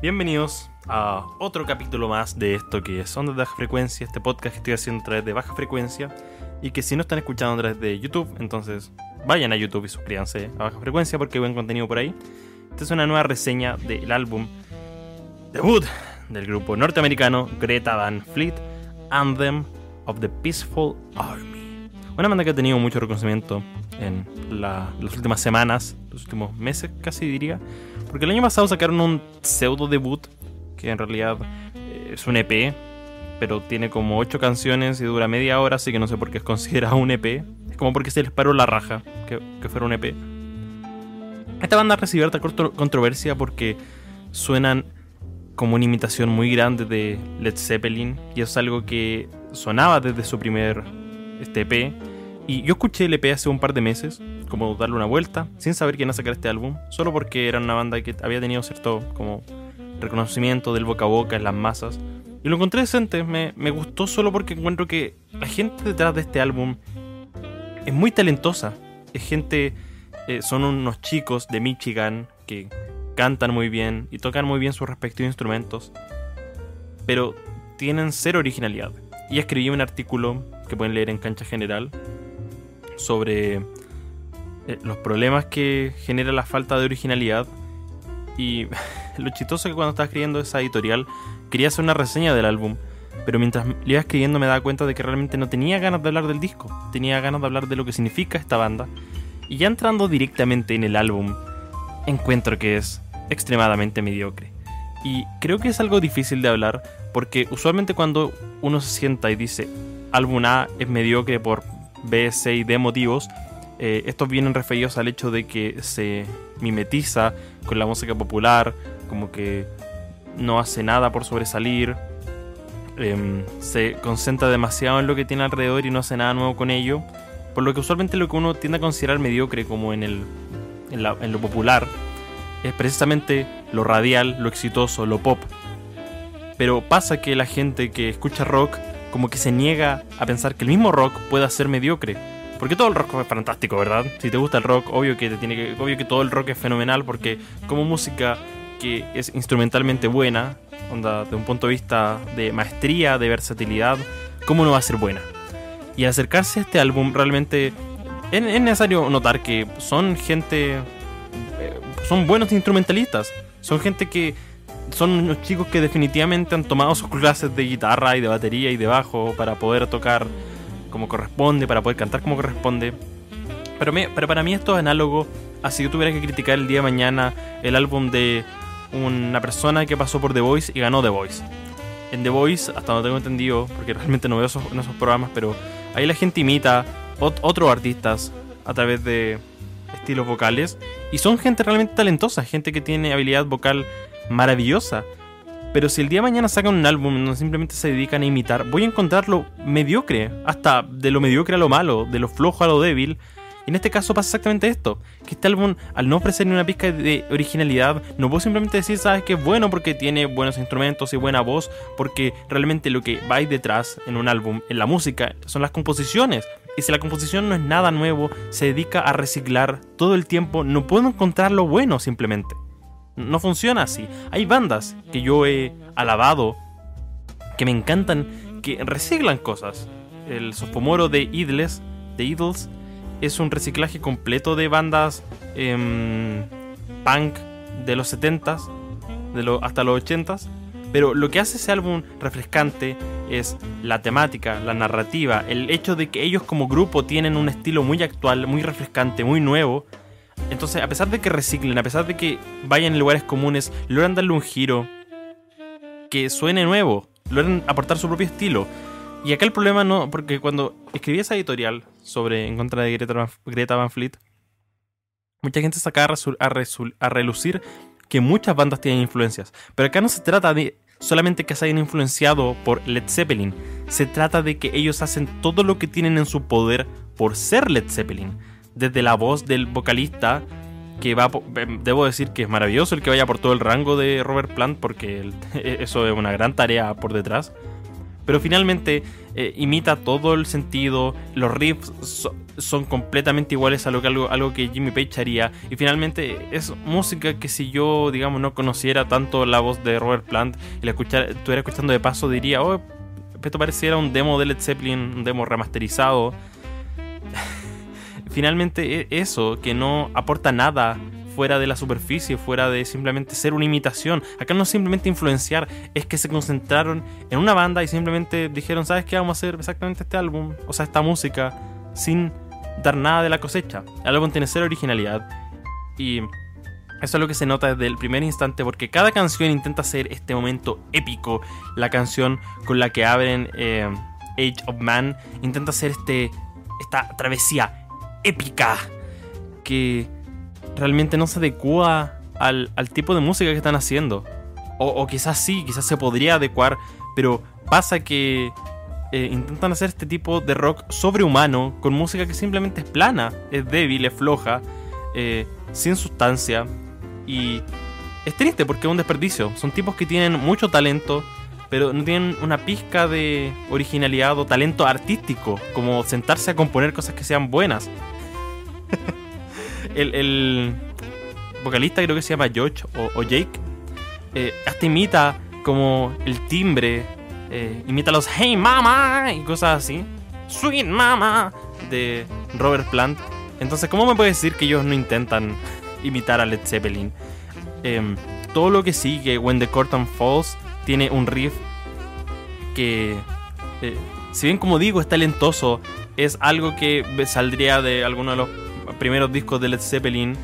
Bienvenidos a otro capítulo más de esto que es Ondas de Baja Frecuencia, este podcast que estoy haciendo a través de Baja Frecuencia y que si no están escuchando a través de YouTube, entonces vayan a YouTube y suscríbanse a Baja Frecuencia porque hay buen contenido por ahí. Esta es una nueva reseña del álbum debut del grupo norteamericano Greta Van Fleet, Anthem of the Peaceful Army. Una banda que ha tenido mucho reconocimiento en las últimas semanas, los últimos meses casi diría, porque el año pasado sacaron un pseudo debut, que en realidad eh, es un EP, pero tiene como 8 canciones y dura media hora, así que no sé por qué es considerado un EP. Es como porque se les paró la raja que, que fuera un EP. Esta banda recibió harta controversia porque suenan como una imitación muy grande de Led Zeppelin y es algo que sonaba desde su primer este EP. Y yo escuché el EP hace un par de meses, como darle una vuelta, sin saber quién iba a sacar este álbum, solo porque era una banda que había tenido cierto como reconocimiento del boca a boca en las masas. Y lo encontré decente, me, me gustó solo porque encuentro que la gente detrás de este álbum es muy talentosa. Es gente, eh, son unos chicos de Michigan que cantan muy bien y tocan muy bien sus respectivos instrumentos, pero tienen cero originalidad. Y escribí un artículo que pueden leer en Cancha General sobre eh, los problemas que genera la falta de originalidad. Y lo chistoso es que cuando estaba escribiendo esa editorial quería hacer una reseña del álbum, pero mientras le iba escribiendo me daba cuenta de que realmente no tenía ganas de hablar del disco, tenía ganas de hablar de lo que significa esta banda. Y ya entrando directamente en el álbum, encuentro que es extremadamente mediocre. Y creo que es algo difícil de hablar porque usualmente cuando uno se sienta y dice álbum A es mediocre por B, C y D motivos, eh, estos vienen referidos al hecho de que se mimetiza con la música popular, como que no hace nada por sobresalir, em, se concentra demasiado en lo que tiene alrededor y no hace nada nuevo con ello, por lo que usualmente lo que uno tiende a considerar mediocre como en, el, en lo popular es precisamente lo radial, lo exitoso, lo pop. Pero pasa que la gente que escucha rock como que se niega a pensar que el mismo rock pueda ser mediocre. Porque todo el rock es fantástico, ¿verdad? Si te gusta el rock, obvio que, te tiene que, obvio que todo el rock es fenomenal porque como música que es instrumentalmente buena, onda, de un punto de vista de maestría, de versatilidad, ¿cómo no va a ser buena? Y acercarse a este álbum realmente es necesario notar que son gente son buenos instrumentalistas. Son gente que son unos chicos que definitivamente han tomado sus clases de guitarra y de batería y de bajo para poder tocar como corresponde, para poder cantar como corresponde. Pero, pero para mí esto es análogo a si yo tuviera que criticar el día de mañana el álbum de una persona que pasó por The Voice y ganó The Voice. En The Voice, hasta donde tengo entendido, porque realmente no veo esos, esos programas, pero ahí la gente imita otros artistas a través de, estilos vocales. Y son gente realmente talentosa, gente que tiene habilidad vocal maravillosa. Pero si el día de mañana sacan un álbum donde simplemente se dedican a imitar, voy a encontrarlo mediocre, hasta de lo mediocre a lo malo, de lo flojo a lo débil. Y en este caso pasa exactamente esto, que este álbum al no ofrecer ni una pizca de originalidad, no puedo simplemente decir, sabes que es bueno porque tiene buenos instrumentos y buena voz, porque realmente lo que va ahí detrás en un álbum, en la música, son las composiciones, y si la composición no es nada nuevo, se dedica a reciclar todo el tiempo, no puedo encontrar lo bueno simplemente. No funciona así. Hay bandas que yo he alabado, que me encantan, que reciclan cosas. El sophomoro de Idles, de Idles, es un reciclaje completo de bandas em, punk de los 70s, de hasta los 80s. Pero lo que hace ese álbum refrescante es la temática, la narrativa, el hecho de que ellos como grupo tienen un estilo muy actual, muy refrescante, muy nuevo. Entonces, a pesar de que reciclen, a pesar de que vayan en lugares comunes, logran darle un giro que suene nuevo, logran aportar su propio estilo. Y acá el problema no, porque cuando escribí esa editorial sobre en contra de Greta Van, Fleet, mucha gente sacaba a relucir que muchas bandas tienen influencias. Pero acá no se trata de solamente que se hayan influenciado por Led Zeppelin. Se trata de que ellos hacen todo lo que tienen en su poder por ser Led Zeppelin. Desde la voz del vocalista, que va, em, debo decir que es maravilloso el que vaya por todo el rango de Robert Plant, porque eso es una gran tarea por detrás. pero finalmente eh, imita todo el sentido, los riffs son completamente iguales a lo que, algo, algo que Jimmy Page haría, y finalmente es música que si yo, digamos, no conociera tanto la voz de Robert Plant y la escuchara, estuviera escuchando de paso, diría, oh, esto pareciera un demo de Led Zeppelin, un demo remasterizado. Finalmente e, eso, que no aporta nada fuera de la superficie, fuera de simplemente ser una imitación. Acá no simplemente influenciar, es que se concentraron en una banda y simplemente dijeron, ¿sabes qué? Vamos a hacer exactamente este álbum, o sea, esta música, sin dar nada de la cosecha. El álbum tiene cero originalidad y eso es lo que se nota desde el primer instante porque cada canción intenta ser este momento épico. La canción con la que abren eh, Age of Man intenta ser este, esta travesía épica que realmente no se adecua al, tipo de música que están haciendo. O, quizás sí, quizás se podría adecuar, pero pasa que eh, intentan hacer este tipo de rock sobrehumano con música que simplemente es plana, es débil, es floja, eh, sin sustancia. Y es triste porque es un desperdicio. Son tipos que tienen mucho talento, pero no tienen una pizca de originalidad o talento artístico, como sentarse a componer cosas que sean buenas. el, vocalista creo que se llama George o, Jake, eh, hasta imita como el timbre, eh, imita los Hey Mama y cosas así, Sweet Mama de Robert Plant. Entonces, ¿cómo me puedes decir que ellos no intentan imitar a Led Zeppelin? Em, todo lo que sigue, When the Curtain Falls, tiene un riff que, eh, si bien como digo, es talentoso, es algo que saldría de alguno de los primeros discos de Led Zeppelin.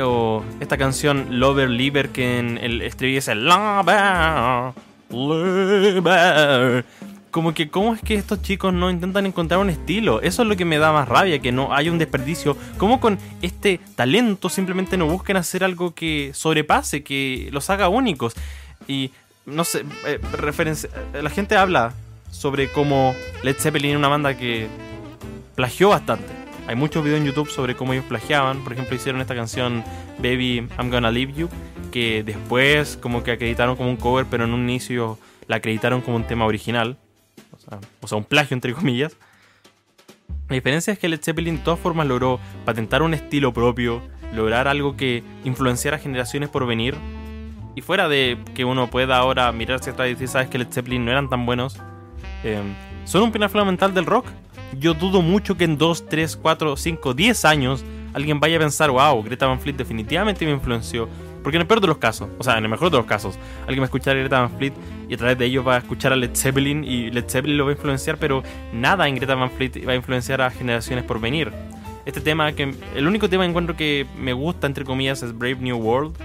O esta canción Lover Liver que en el estribillo es el Lover, Liver. Como que, ¿cómo es que estos chicos no intentan encontrar un estilo? Eso es lo que me da más rabia, que no hay un desperdicio. ¿Cómo con este talento simplemente no busquen hacer algo que sobrepase, que los haga únicos? Y, no sé, eh, referencia, la gente habla sobre cómo Led Zeppelin es una banda que plagió bastante hay muchos videos en YouTube sobre cómo ellos plagiaban. Por ejemplo, hicieron esta canción Baby I'm Gonna Leave You, que después como que acreditaron como un cover, pero en un inicio la acreditaron como un tema original. O sea, un plagio entre comillas. La diferencia es que Led Zeppelin de todas formas logró patentar un estilo propio, lograr algo que influenciara generaciones por venir. Y fuera de que uno pueda ahora mirarse atrás y decir, sabes que Led Zeppelin no eran tan buenos, eh, son un pilar fundamental del rock yo dudo mucho que en 2, 3, 4, 5, 10 años alguien vaya a pensar, wow, Greta Van Fleet definitivamente me influenció. Porque en el peor de los casos, o sea, en el mejor de los casos, alguien va a escuchar a Greta Van Fleet y a través de ello va a escuchar a Led Zeppelin y Led Zeppelin lo va a influenciar, pero nada en Greta Van Fleet va a influenciar a generaciones por venir. Este tema, que el único tema que encuentro que me gusta, entre comillas, es Brave New World,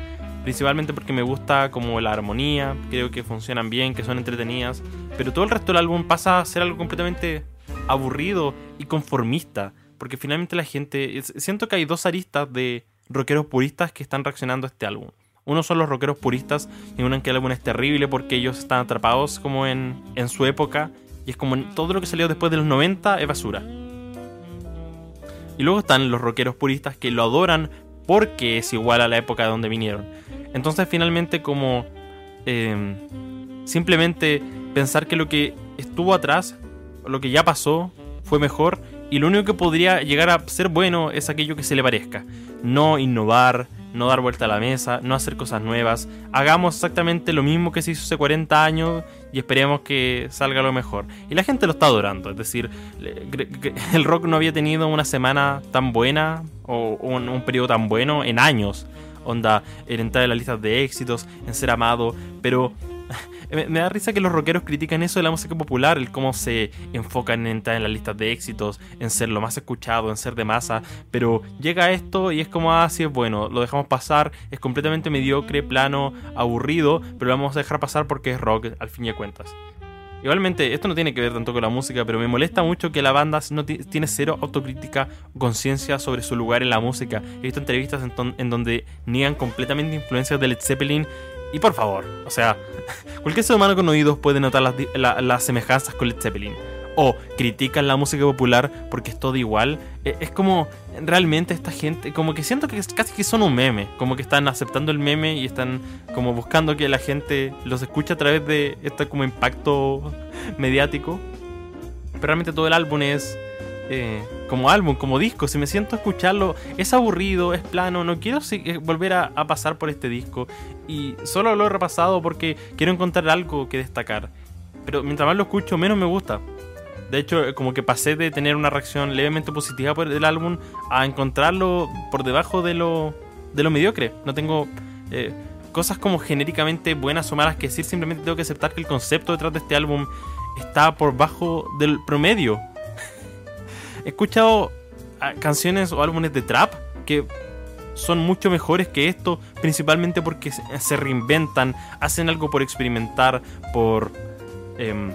principalmente porque me gusta como la armonía, creo que funcionan bien, que son entretenidas, pero todo el resto del álbum pasa a ser algo completamente aburrido y conformista. Porque finalmente la gente. Siento que hay dos aristas de rockeros puristas que están reaccionando a este álbum. Uno son los rockeros puristas y uno en que el álbum es terrible porque ellos están atrapados como en, en su época. Y es como todo lo que salió después de los 90 es basura. Y luego están los rockeros puristas que lo adoran porque es igual a la época de donde vinieron. Entonces finalmente como em, simplemente pensar que lo que estuvo atrás lo que ya pasó fue mejor y lo único que podría llegar a ser bueno es aquello que se le parezca. No innovar, no dar vuelta a la mesa, no hacer cosas nuevas. Hagamos exactamente lo mismo que se hizo hace 40 años y esperemos que salga lo mejor. Y la gente lo está adorando, es decir, el rock no había tenido una semana tan buena o un, un periodo tan bueno en años. Onda, en entrar en las listas de éxitos, en ser amado, pero me, da risa que los rockeros critican eso de la música popular, el cómo se enfocan en entrar en las listas de éxitos, en ser lo más escuchado, en ser de masa, pero llega esto y es como, ah, sí es bueno, lo dejamos pasar, es completamente mediocre, plano, aburrido, pero lo vamos a dejar pasar porque es rock al fin y cuentas. Igualmente, esto no tiene que ver tanto con la música, pero me molesta mucho que la banda no tiene cero autocrítica o conciencia sobre su lugar en la música. He visto entrevistas en, en donde niegan completamente influencias de Led Zeppelin y por favor, o sea, cualquier ser humano con oídos puede notar las, semejanzas con Led Zeppelin. o critican la música popular porque es todo igual. E, es como realmente esta gente, como que siento que casi que son un meme, como que están aceptando el meme y están como buscando que la gente los escuche a través de este como impacto mediático. Pero realmente todo el álbum es eh, como álbum, como disco. Si me siento escucharlo, es aburrido, es plano. No quiero eh, volver a, pasar por este disco. Y solo lo he repasado porque quiero encontrar algo que destacar. Pero mientras más lo escucho, menos me gusta. De hecho, como que pasé de tener una reacción levemente positiva por el álbum a encontrarlo por debajo de lo, mediocre. No tengo eh, cosas como genéricamente buenas o malas que decir, simplemente tengo que aceptar que el concepto detrás de este álbum está por bajo del promedio. He escuchado ah, canciones o álbumes de trap que son mucho mejores que esto, principalmente porque se reinventan, hacen algo por experimentar, por... Em,